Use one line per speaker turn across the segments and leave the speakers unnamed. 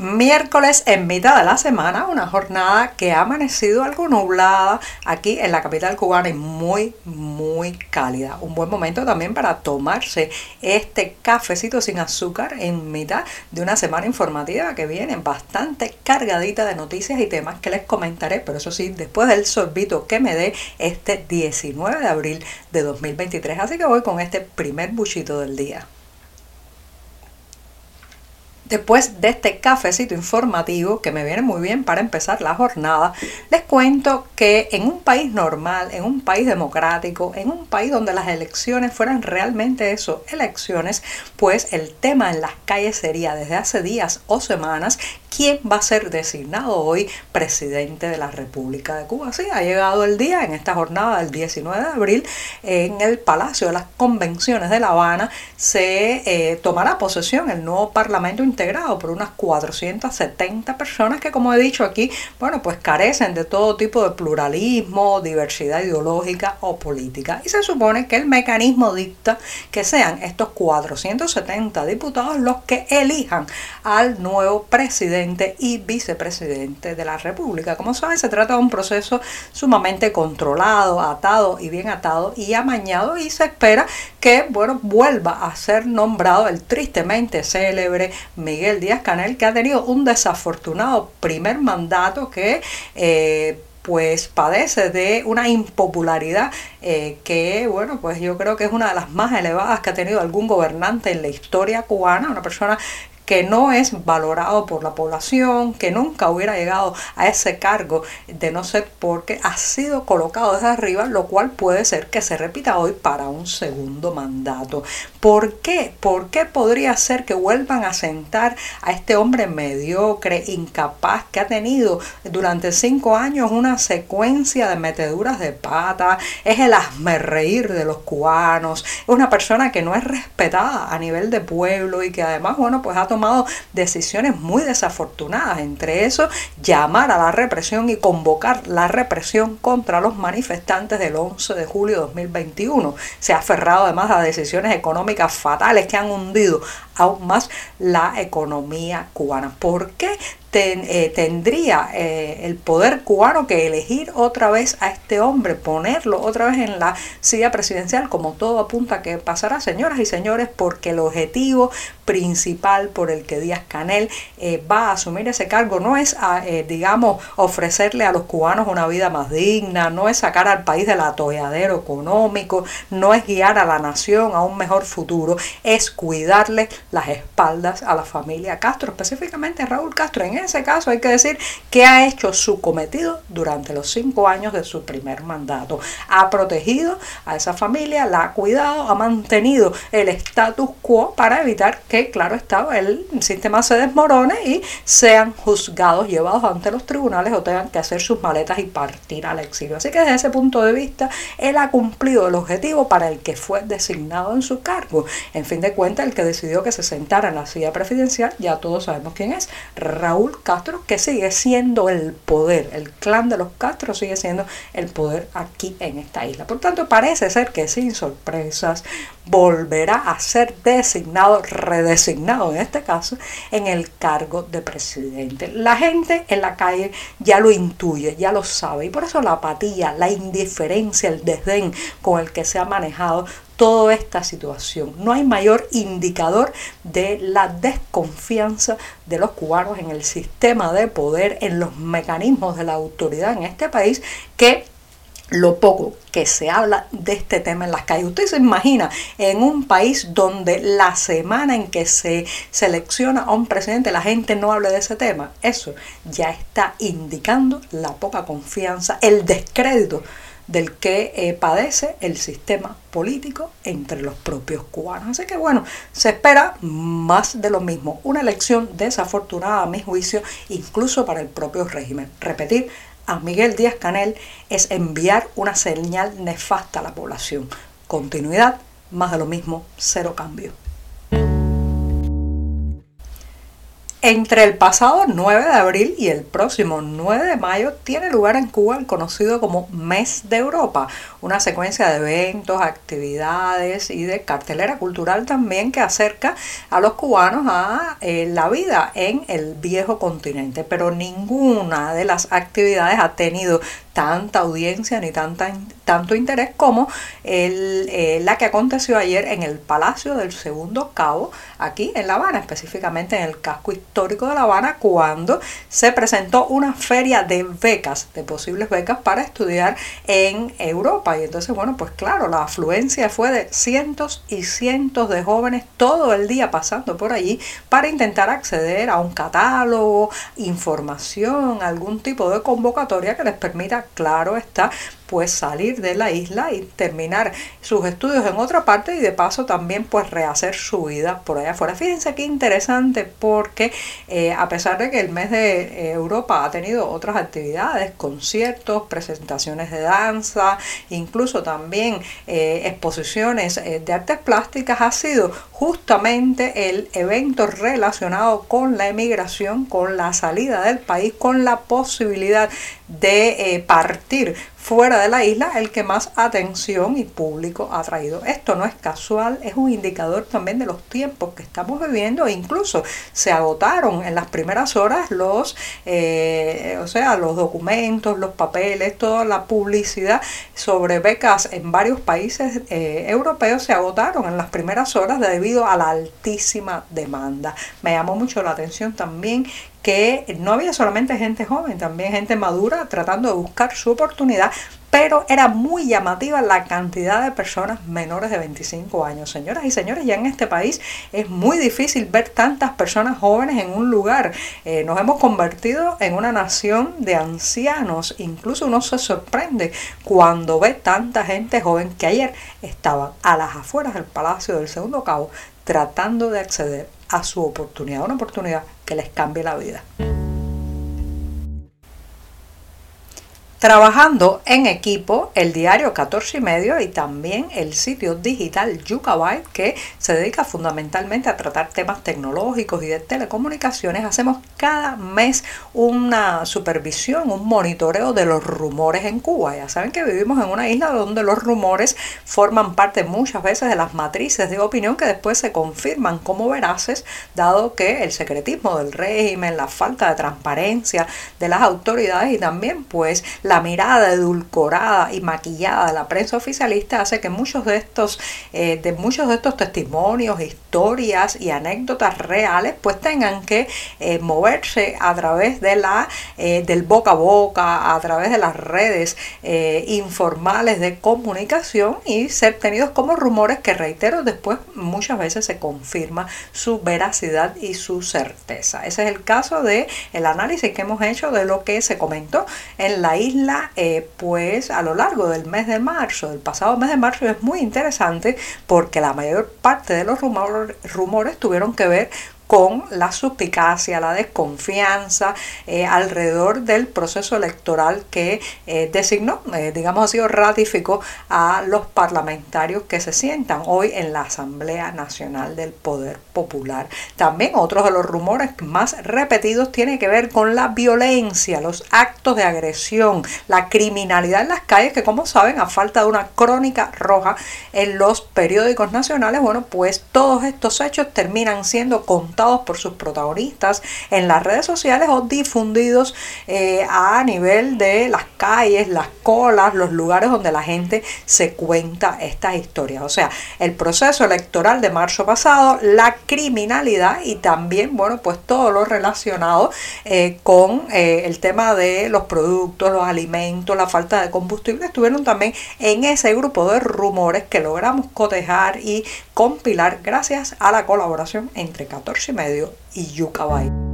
Miércoles en mitad de la semana, una jornada que ha amanecido algo nublada aquí en la capital cubana y muy, muy cálida. Un buen momento también para tomarse este cafecito sin azúcar en mitad de una semana informativa que viene bastante cargadita de noticias y temas que les comentaré, pero eso sí, después del sorbito que me dé este 19 de abril de 2023. Así que voy con este primer buchito del día. Después de este cafecito informativo que me viene muy bien para empezar la jornada, les cuento que en un país normal, en un país democrático, en un país donde las elecciones fueran realmente eso, elecciones, pues el tema en las calles sería desde hace días o semanas quién va a ser designado hoy presidente de la República de Cuba. Sí, ha llegado el día en esta jornada del 19 de abril en el Palacio de las Convenciones de La Habana se eh, tomará posesión el nuevo Parlamento por unas 470 personas que como he dicho aquí, bueno, pues carecen de todo tipo de pluralismo, diversidad ideológica o política. Y se supone que el mecanismo dicta que sean estos 470 diputados los que elijan al nuevo presidente y vicepresidente de la República. Como saben, se trata de un proceso sumamente controlado, atado y bien atado y amañado y se espera que bueno, vuelva a ser nombrado el tristemente célebre Miguel Díaz Canel, que ha tenido un desafortunado primer mandato que... Eh, pues padece de una impopularidad eh, que, bueno, pues yo creo que es una de las más elevadas que ha tenido algún gobernante en la historia cubana, una persona que no es valorado por la población, que nunca hubiera llegado a ese cargo de no ser porque ha sido colocado desde arriba, lo cual puede ser que se repita hoy para un segundo mandato. ¿Por qué? ¿Por qué podría ser que vuelvan a sentar a este hombre mediocre, incapaz, que ha tenido durante cinco años una secuencia de meteduras de pata? Es el reír de los cubanos, es una persona que no es respetada a nivel de pueblo y que además, bueno, pues ha tomado decisiones muy desafortunadas, entre eso llamar a la represión y convocar la represión contra los manifestantes del 11 de julio de 2021. Se ha aferrado además a decisiones económicas fatales que han hundido aún más la economía cubana. ¿Por qué eh, tendría eh, el poder cubano que elegir otra vez a este hombre, ponerlo otra vez en la silla presidencial, como todo apunta que pasará, señoras y señores, porque el objetivo principal por el que Díaz Canel eh, va a asumir ese cargo no es, digamos, ofrecerle a los cubanos una vida más digna, no es sacar al país del atolladero económico, no es guiar a la nación a un mejor futuro, es cuidarle las espaldas a la familia Castro, específicamente Raúl Castro. En ese caso hay que decir que ha hecho su cometido durante los cinco años de su primer mandato. Ha protegido a esa familia, la ha cuidado, ha mantenido el status quo para evitar que, claro está, el sistema se desmorone y sean juzgados, llevados ante los tribunales o tengan que hacer sus maletas y partir al exilio. Así que desde ese punto de vista, él ha cumplido el objetivo para el que fue designado en su cargo. En fin de cuentas, el que decidió que se sentara en la silla presidencial, ya todos sabemos quién es, Raúl Castro, que sigue siendo el poder, el clan de los Castro sigue siendo el poder aquí en esta isla. Por tanto, parece ser que sin sorpresas volverá a ser designado, redesignado en este caso, en el cargo de presidente. La gente en la calle ya lo intuye, ya lo sabe, y por eso la apatía, la indiferencia, el desdén con el que se ha manejado toda esta situación. No hay mayor indicador de la desconfianza de los cubanos en el sistema de poder, en los mecanismos de la autoridad en este país, que lo poco que se habla de este tema en las calles. Usted se imagina en un país donde la semana en que se selecciona a un presidente la gente no hable de ese tema. Eso ya está indicando la poca confianza, el descrédito del que eh, padece el sistema político entre los propios cubanos. Así que bueno, se espera más de lo mismo. Una elección desafortunada a mi juicio, incluso para el propio régimen. Repetir a Miguel Díaz Canel es enviar una señal nefasta a la población. Continuidad más de lo mismo, cero cambio. Entre el pasado 9 de abril y el próximo 9 de mayo tiene lugar en Cuba el conocido como Mes de Europa, una secuencia de eventos, actividades y de cartelera cultural también que acerca a los cubanos a eh, la vida en el viejo continente. Pero ninguna de las actividades ha tenido tanta audiencia ni tanto interés como eh, la que aconteció ayer en el Palacio del Segundo Cabo, aquí en La Habana, específicamente en el casco histórico de La Habana, cuando se presentó una feria de becas, de posibles becas para estudiar en Europa. Y entonces, bueno, pues claro, la afluencia fue de cientos y cientos de jóvenes todo el día pasando por allí para intentar acceder a un catálogo, información, algún tipo de convocatoria que les permita claro está, pues salir de la isla y terminar sus estudios en otra parte y de paso también pues rehacer su vida por allá afuera. Fíjense qué interesante porque eh, a pesar de que el mes de eh, Europa ha tenido otras actividades, conciertos, presentaciones de danza, incluso también eh, exposiciones de artes plásticas, ha sido justamente el evento relacionado con la emigración, con la salida del país, con la posibilidad de partir fuera de la isla el que más atención y público ha traído. Esto no es casual, es un indicador también de los tiempos que estamos viviendo e incluso se agotaron en las primeras horas los, eh, o sea, los documentos, los papeles, toda la publicidad sobre becas en varios países eh, europeos se agotaron en las primeras horas debido a la altísima demanda. Me llamó mucho la atención también que no había solamente gente joven, también gente madura tratando de buscar su oportunidad, pero era muy llamativa la cantidad de personas menores de 25 años. Señoras y señores, ya en este país es muy difícil ver tantas personas jóvenes en un lugar. Eh, nos hemos convertido en una nación de ancianos. Incluso uno se sorprende cuando ve tanta gente joven que ayer estaban a las afueras del Palacio del Segundo Cabo tratando de acceder a su oportunidad, una oportunidad que les cambie la vida. Trabajando en equipo, el diario 14 y medio y también el sitio digital Yucabyte, que se dedica fundamentalmente a tratar temas tecnológicos y de telecomunicaciones, hacemos cada mes una supervisión, un monitoreo de los rumores en Cuba. Ya saben que vivimos en una isla donde los rumores forman parte muchas veces de las matrices de opinión que después se confirman como veraces, dado que el secretismo del régimen, la falta de transparencia de las autoridades y también pues la mirada edulcorada y maquillada de la prensa oficialista hace que muchos de estos, eh, de muchos de estos testimonios, historias y anécdotas reales, pues tengan que eh, moverse a través de la, eh, del boca a boca, a través de las redes informales de comunicación y ser tenidos como rumores que reitero después muchas veces se confirma su veracidad y su certeza. Ese es el caso de el análisis que hemos hecho de lo que se comentó en la isla eh, pues a lo largo del mes de marzo, del pasado mes de marzo, es muy interesante porque la mayor parte de los rumores, rumores tuvieron que ver con la suspicacia, la desconfianza eh, alrededor del proceso electoral que eh, designó, eh, digamos así, o ratificó a los parlamentarios que se sientan hoy en la Asamblea Nacional del Poder Popular. También otros de los rumores más repetidos tienen que ver con la violencia, los actos de agresión, la criminalidad en las calles, que como saben, a falta de una crónica roja en los periódicos nacionales, bueno, pues todos estos hechos terminan siendo por sus protagonistas en las redes sociales o difundidos eh, a nivel de las calles, las colas, los lugares donde la gente se cuenta estas historias. O sea, el proceso electoral de marzo pasado, la criminalidad y también, bueno, pues todo lo relacionado eh, con eh, el tema de los productos, los alimentos, la falta de combustible, estuvieron también en ese grupo de rumores que logramos cotejar y compilar gracias a la colaboración entre 14 medio y Yucabay.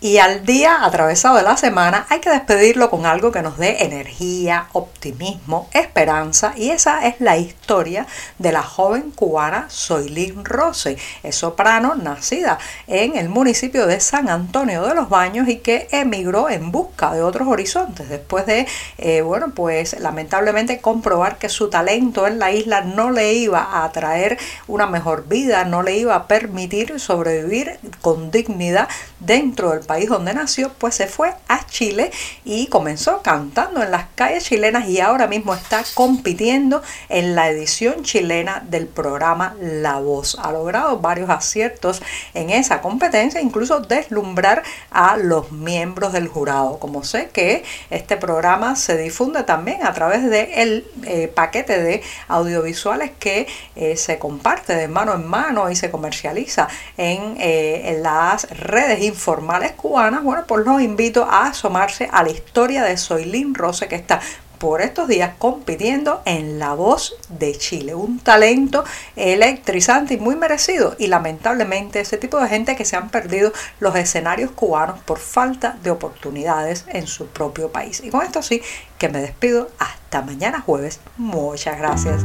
Y al día atravesado de la semana hay que despedirlo con algo que nos dé energía, optimismo, esperanza. Y esa es la historia de la joven cubana Soylin Rose, es soprano nacida en el municipio de San Antonio de los Baños y que emigró en busca de otros horizontes. Después de, eh, bueno, pues lamentablemente comprobar que su talento en la isla no le iba a traer una mejor vida, no le iba a permitir sobrevivir con dignidad dentro del país donde nació, pues se fue a Chile y comenzó cantando en las calles chilenas y ahora mismo está compitiendo en la edición chilena del programa La Voz. Ha logrado varios aciertos en esa competencia, incluso deslumbrar a los miembros del jurado. Como sé que este programa se difunde también a través del de eh, paquete de audiovisuales que eh, se comparte de mano en mano y se comercializa en, eh, en las redes informales cubanas, bueno, pues los invito a asomarse a la historia de Soylin Rose que está por estos días compitiendo en La Voz de Chile. Un talento electrizante y muy merecido. Y lamentablemente ese tipo de gente que se han perdido los escenarios cubanos por falta de oportunidades en su propio país. Y con esto sí que me despido. Hasta mañana jueves. Muchas gracias.